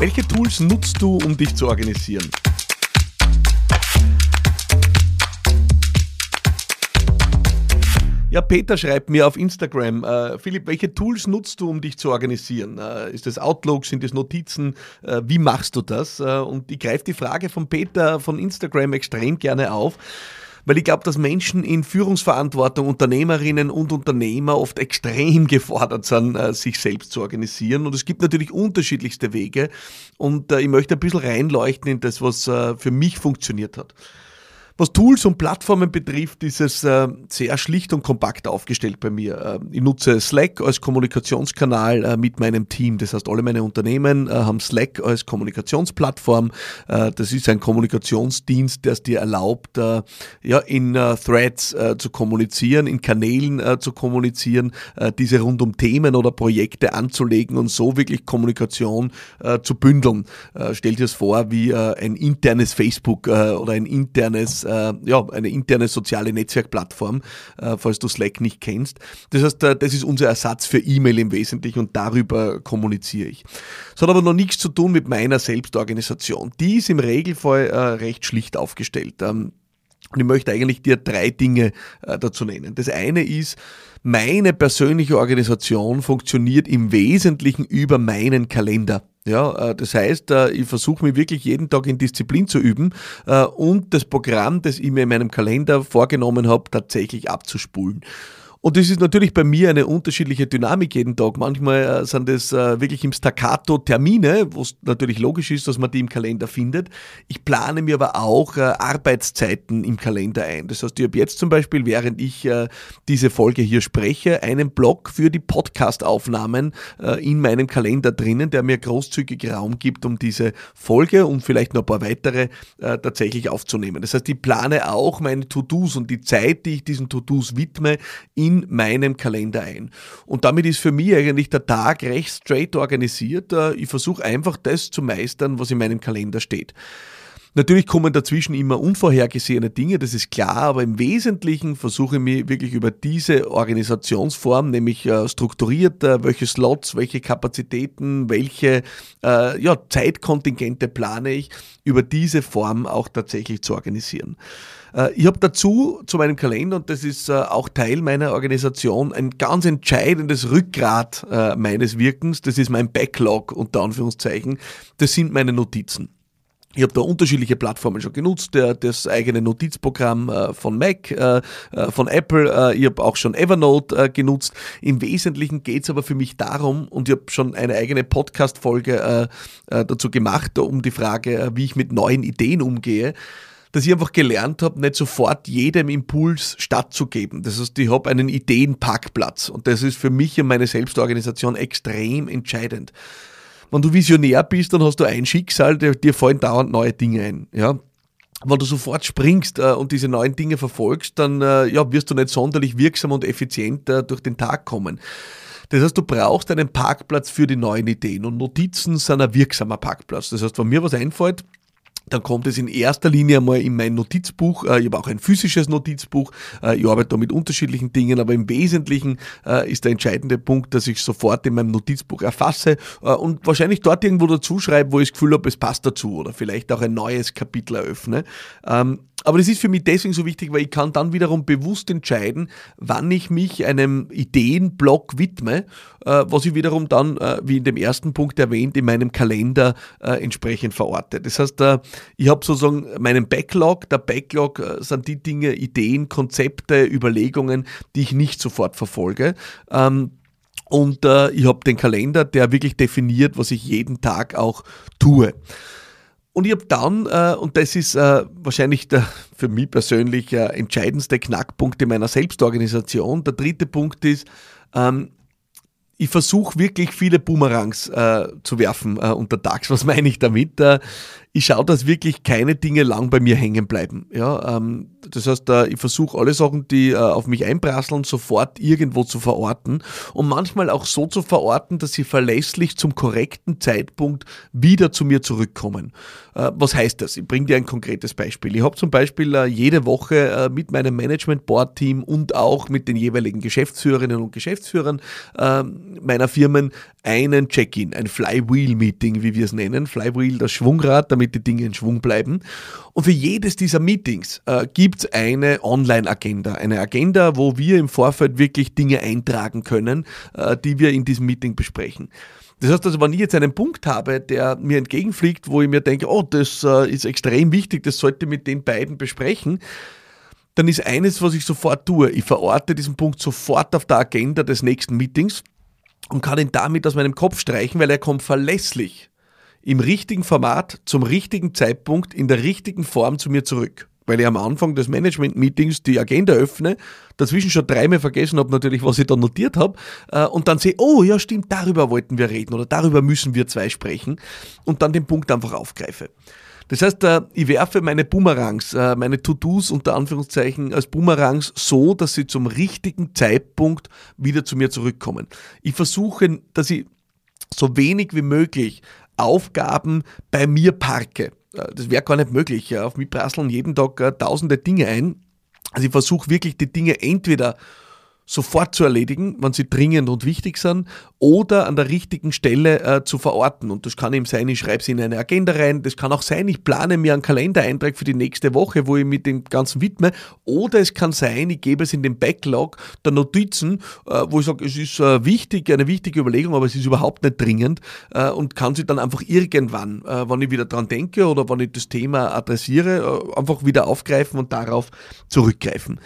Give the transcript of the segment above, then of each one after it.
Welche Tools nutzt du, um dich zu organisieren? Ja, Peter schreibt mir auf Instagram, äh, Philipp, welche Tools nutzt du, um dich zu organisieren? Äh, ist das Outlook, sind das Notizen? Äh, wie machst du das? Äh, und ich greife die Frage von Peter von Instagram extrem gerne auf. Weil ich glaube, dass Menschen in Führungsverantwortung, Unternehmerinnen und Unternehmer oft extrem gefordert sind, äh, sich selbst zu organisieren. Und es gibt natürlich unterschiedlichste Wege. Und äh, ich möchte ein bisschen reinleuchten in das, was für mich funktioniert hat. Was Tools und Plattformen betrifft, ist es äh, sehr schlicht und kompakt aufgestellt bei mir. Äh, ich nutze Slack als Kommunikationskanal äh, mit meinem Team. Das heißt, alle meine Unternehmen äh, haben Slack als Kommunikationsplattform. Das ist ein Kommunikationsdienst, der es dir erlaubt, ja, in Threads zu kommunizieren, in Kanälen zu kommunizieren, diese rund um Themen oder Projekte anzulegen und so wirklich Kommunikation zu bündeln. Stell dir es vor wie ein internes Facebook oder ein internes äh, ja, eine interne soziale Netzwerkplattform, äh, falls du Slack nicht kennst. Das heißt, äh, das ist unser Ersatz für E-Mail im Wesentlichen und darüber kommuniziere ich. Das hat aber noch nichts zu tun mit meiner Selbstorganisation. Die ist im Regelfall äh, recht schlicht aufgestellt. Ähm, und ich möchte eigentlich dir drei Dinge äh, dazu nennen. Das eine ist, meine persönliche Organisation funktioniert im Wesentlichen über meinen Kalender. Ja, äh, das heißt, äh, ich versuche mich wirklich jeden Tag in Disziplin zu üben äh, und das Programm, das ich mir in meinem Kalender vorgenommen habe, tatsächlich abzuspulen. Und das ist natürlich bei mir eine unterschiedliche Dynamik jeden Tag. Manchmal äh, sind es äh, wirklich im Staccato Termine, wo es natürlich logisch ist, dass man die im Kalender findet. Ich plane mir aber auch äh, Arbeitszeiten im Kalender ein. Das heißt, ich habe jetzt zum Beispiel, während ich diese Folge hier spreche, einen Block für die Podcast-Aufnahmen in meinem Kalender drinnen, der mir großzügig Raum gibt, um diese Folge und vielleicht noch ein paar weitere tatsächlich aufzunehmen. Das heißt, ich plane auch meine To-Dos und die Zeit, die ich diesen To-Dos widme, in in meinem Kalender ein. Und damit ist für mich eigentlich der Tag recht straight organisiert. Äh, ich versuche einfach das zu meistern, was in meinem Kalender steht. Natürlich kommen dazwischen immer unvorhergesehene Dinge, das ist klar, aber im Wesentlichen versuche ich mich wirklich über diese Organisationsform, nämlich äh, strukturiert, äh, welche Slots, welche Kapazitäten, welche äh, ja, Zeitkontingente plane ich, über diese Form auch tatsächlich zu organisieren. Äh, ich habe dazu zu meinem Kalender, und das ist auch Teil meiner Organisation, ein ganz entscheidendes Rückgrat meines Wirkens. Das ist mein Backlog unter Anführungszeichen. Das sind meine Notizen. Ich habe da unterschiedliche Plattformen schon genutzt, der, das eigene Notizprogramm äh, von Mac, äh, äh von Apple, äh, ich habe auch schon Evernote äh, genutzt. Im Wesentlichen geht es aber für mich darum, und ich habe schon eine eigene Podcast-Folge äh, dazu gemacht, um die Frage, wie ich mit neuen Ideen umgehe, dass ich einfach gelernt habe, nicht sofort jedem Impuls stattzugeben. Das heißt, ich habe einen Ideenparkplatz und das ist für mich und meine Selbstorganisation extrem entscheidend. Wenn du Visionär bist, dann hast du ein Schicksal, dir, dir fallen dauernd neue Dinge ein. Ja? wenn du sofort springst äh, und diese neuen Dinge verfolgst, dann äh, ja, wirst du nicht sonderlich wirksam und effizient äh, durch den Tag kommen. Das heißt, du brauchst einen Parkplatz für die neuen Ideen und Notizen sind ein wirksamer Parkplatz. Das heißt, wenn mir was einfällt, dann kommt es in erster Linie einmal in mein Notizbuch. Äh, ich habe auch ein physisches Notizbuch. Äh, ich arbeite da mit unterschiedlichen Dingen, aber im Wesentlichen äh, ist der entscheidende Punkt, dass ich sofort in meinem Notizbuch erfasse und wahrscheinlich dort irgendwo dazu schreibe, wo ich das Gefühl habe, es passt dazu oder vielleicht auch ein neues Kapitel eröffne. Aber das ist für mich deswegen so wichtig, weil ich kann dann wiederum bewusst entscheiden, wann ich mich einem Ideenblock widme, äh, was ich wiederum dann, äh, wie in dem ersten Punkt erwähnt, in meinem Kalender äh, entsprechend verorte. Das heißt, ich habe sozusagen meinen Backlog. Der Backlog sind die Dinge, Ideen, Konzepte, Überlegungen, die ich nicht sofort verfolge. Ähm, und ich habe den Kalender, der wirklich definiert, was ich jeden Tag auch tue. Und ich habe dann, äh, und das ist äh, wahrscheinlich der für mich persönlich äh, entscheidendste Knackpunkt in meiner Selbstorganisation. Der dritte Punkt ist, ähm, ich versuche wirklich viele Boomerangs äh, zu werfen äh, untertags. Was meine ich damit? Ich schaue, dass wirklich keine Dinge lang bei mir hängen bleiben. Ja, ähm, das heißt, äh, ich versuche alle Sachen, die äh, auf mich einprasseln, sofort irgendwo zu verorten und manchmal auch so zu verorten, dass sie verlässlich zum korrekten Zeitpunkt wieder zu mir zurückkommen. Äh, was heißt das? Ich bringe dir ein konkretes Beispiel. Ich habe zum Beispiel äh, jede Woche äh, mit meinem Management Board Team und auch mit den jeweiligen Geschäftsführerinnen und Geschäftsführern ähm, meiner Firmen einen Check-in, ein Flywheel-Meeting, wie wir es nennen. Flywheel, das Schwungrad, damit die Dinge in Schwung bleiben. Und für jedes dieser Meetings äh, gibt es eine Online-Agenda. Eine Agenda, wo wir im Vorfeld wirklich Dinge eintragen können, äh, die wir in diesem Meeting besprechen. Das heißt also, wenn ich jetzt einen Punkt habe, der mir entgegenfliegt, wo ich mir denke, oh, das äh, ist extrem wichtig, das sollte mit den beiden besprechen, dann ist eines, was ich sofort tue. Ich verorte diesen Punkt sofort auf der Agenda des nächsten Meetings und kann ihn damit aus meinem Kopf streichen, weil er kommt verlässlich im richtigen Format, zum richtigen Zeitpunkt, in der richtigen Form zu mir zurück. Weil ich am Anfang des Management-Meetings die Agenda öffne, dazwischen schon dreimal vergessen habe natürlich, was ich da notiert habe, äh, und dann sehe, oh ja stimmt, darüber wollten wir reden oder darüber müssen wir zwei sprechen und dann den Punkt einfach aufgreife. Das heißt, äh, ich werfe meine Boomerangs, äh, meine To-Dos unter Anführungszeichen als Boomerangs so, dass sie zum richtigen Zeitpunkt wieder zu mir zurückkommen. Ich versuche, dass ich so wenig wie möglich Aufgaben bei mir parke. Äh, das wäre gar nicht möglich. Auf mich prasseln jeden Tag tausende Dinge ein. Also ich versuche wirklich die Dinge entweder sofort zu erledigen, wenn sie dringend und wichtig sind, oder an der richtigen Stelle äh, zu verorten. Und das kann eben sein, ich schreibe sie in eine Agenda rein, das kann auch sein, ich plane mir einen Kalendereintrag für die nächste Woche, wo ich mich dem Ganzen widme, oder es kann sein, ich gebe es in den Backlog der Notizen, äh, wo ich sage, es ist äh, wichtig, eine wichtige Überlegung, aber es ist überhaupt nicht dringend äh, und kann sie dann einfach irgendwann, äh, wenn ich wieder dran denke oder wenn ich das Thema adressiere, äh, einfach wieder aufgreifen und darauf zurückgreifen.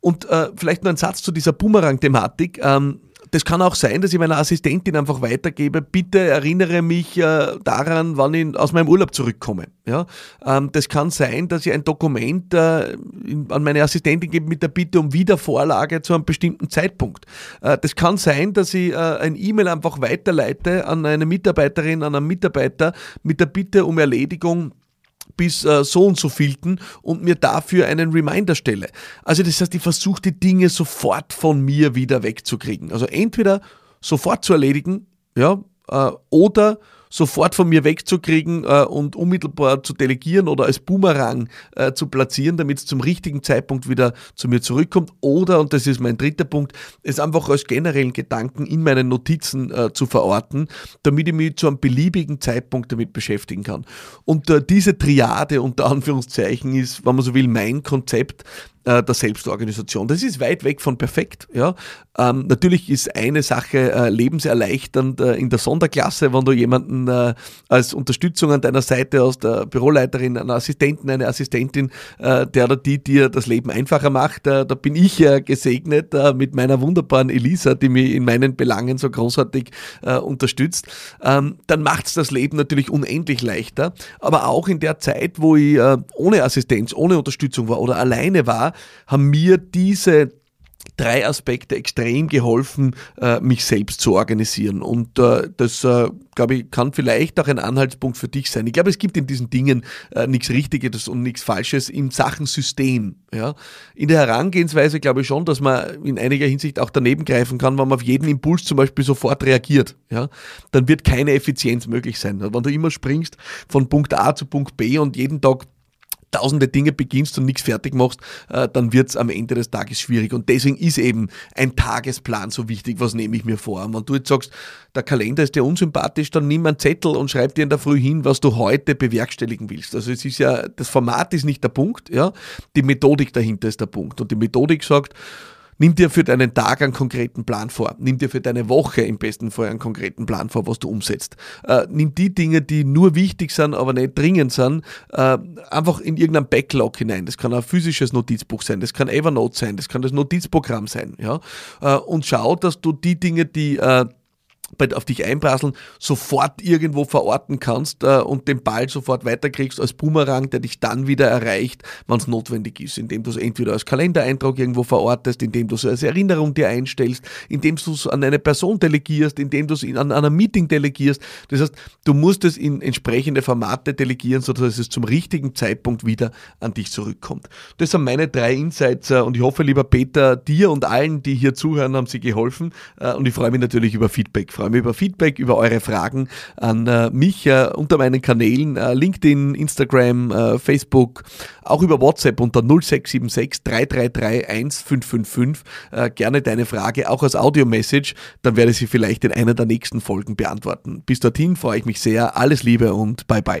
Und äh, vielleicht nur ein Satz zu dieser Boomerang-Thematik. Ähm, das kann auch sein, dass ich meiner Assistentin einfach weitergebe, bitte erinnere mich äh, daran, wann ich aus meinem Urlaub zurückkomme. Ja? Ähm, das kann sein, dass ich ein Dokument äh, in, an meine Assistentin gebe mit der Bitte um Wiedervorlage zu einem bestimmten Zeitpunkt. Äh, das kann sein, dass ich äh, ein E-Mail einfach weiterleite an eine Mitarbeiterin, an einen Mitarbeiter mit der Bitte um Erledigung bis äh, so und so vielten und mir dafür einen Reminder stelle. Also das heißt, ich versuche die Dinge sofort von mir wieder wegzukriegen. Also entweder sofort zu erledigen, ja, äh, oder sofort von mir wegzukriegen äh, und unmittelbar zu delegieren oder als Boomerang äh, zu platzieren, damit es zum richtigen Zeitpunkt wieder zu mir zurückkommt. Oder, und das ist mein dritter Punkt, es einfach als generellen Gedanken in meinen Notizen äh, zu verorten, damit ich mich zu einem beliebigen Zeitpunkt damit beschäftigen kann. Und äh, diese Triade unter Anführungszeichen ist, wenn man so will, mein Konzept, äh, der Selbstorganisation. Das ist weit weg von perfekt. Ja. Ähm, natürlich ist eine Sache äh, lebenserleichternd äh, in der Sonderklasse, wenn du jemanden äh, als Unterstützung an deiner Seite aus der Büroleiterin, einen Assistenten, eine Assistentin, äh, der oder die dir das Leben einfacher macht. Äh, da bin ich gesegnet mit meiner wunderbaren Elisa, die mich in meinen Belangen so großartig unterstützt. Ähm, dann macht es das Leben natürlich unendlich leichter. Aber auch in der Zeit, wo ich ohne Assistenz, ohne Unterstützung war oder alleine war, haben mir diese drei Aspekte extrem geholfen, äh, mich selbst zu organisieren. Und äh, das, äh, glaube ich, kann vielleicht auch ein Anhaltspunkt für dich sein. Ich glaube, es gibt in diesen Dingen nichts Richtiges und nichts Falsches in Sachen System. Ja? In der Herangehensweise glaube ich schon, dass man in einiger Hinsicht auch daneben greifen kann, wenn man auf jeden Impuls zum Beispiel sofort reagiert. Ja? Dann wird keine Effizienz möglich sein. Wenn du immer springst von Punkt A zu Punkt B und jeden Tag tausende Dinge beginnst und nichts fertig machst, äh, dann wird es am Ende des Tages schwierig. Und deswegen ist eben ein Tagesplan so wichtig, was nehme ich mir vor. Und wenn du jetzt sagst, der Kalender ist dir unsympathisch, dann nimm einen Zettel und schreib dir in der Früh hin, was du heute bewerkstelligen willst. Also es ist ja, das Format ist nicht der Punkt, ja, die Methodik dahinter ist der Punkt. Und die Methodik sagt, Nimm dir für deinen Tag einen konkreten Plan vor. Nimm dir für deine Woche im besten Fall einen konkreten Plan vor, was du umsetzt. Äh, nimm die Dinge, die nur wichtig sind, aber nicht dringend sind, äh, einfach in irgendeinen Backlog hinein. Das kann ein physisches Notizbuch sein, das kann Evernote sein, das kann das Notizprogramm sein. Ja? Äh, und schau, dass du die Dinge, die äh, auf dich einprasseln, sofort irgendwo verorten kannst äh, und den Ball sofort weiterkriegst als Boomerang, der dich dann wieder erreicht, wenn es notwendig ist, indem du es entweder als Kalendereintrag irgendwo verortest, indem du es als Erinnerung dir einstellst, indem du es an eine Person delegierst, indem du es an, an einem Meeting delegierst. Das heißt, du musst es in entsprechende Formate delegieren, sodass es zum richtigen Zeitpunkt wieder an dich zurückkommt. Das sind meine drei Insights äh, und ich hoffe, lieber Peter, dir und allen, die hier zuhören, haben sie geholfen äh, und ich freue mich natürlich über Feedback freue mich über Feedback, über eure Fragen an äh, mich äh, unter meinen Kanälen äh, LinkedIn, Instagram, äh, Facebook, auch über WhatsApp unter 0676 333 1555. Äh, gerne deine Frage auch als Audio-Message, dann werde ich sie vielleicht in einer der nächsten Folgen beantworten. Bis dorthin freue ich mich sehr. Alles Liebe und bye bye.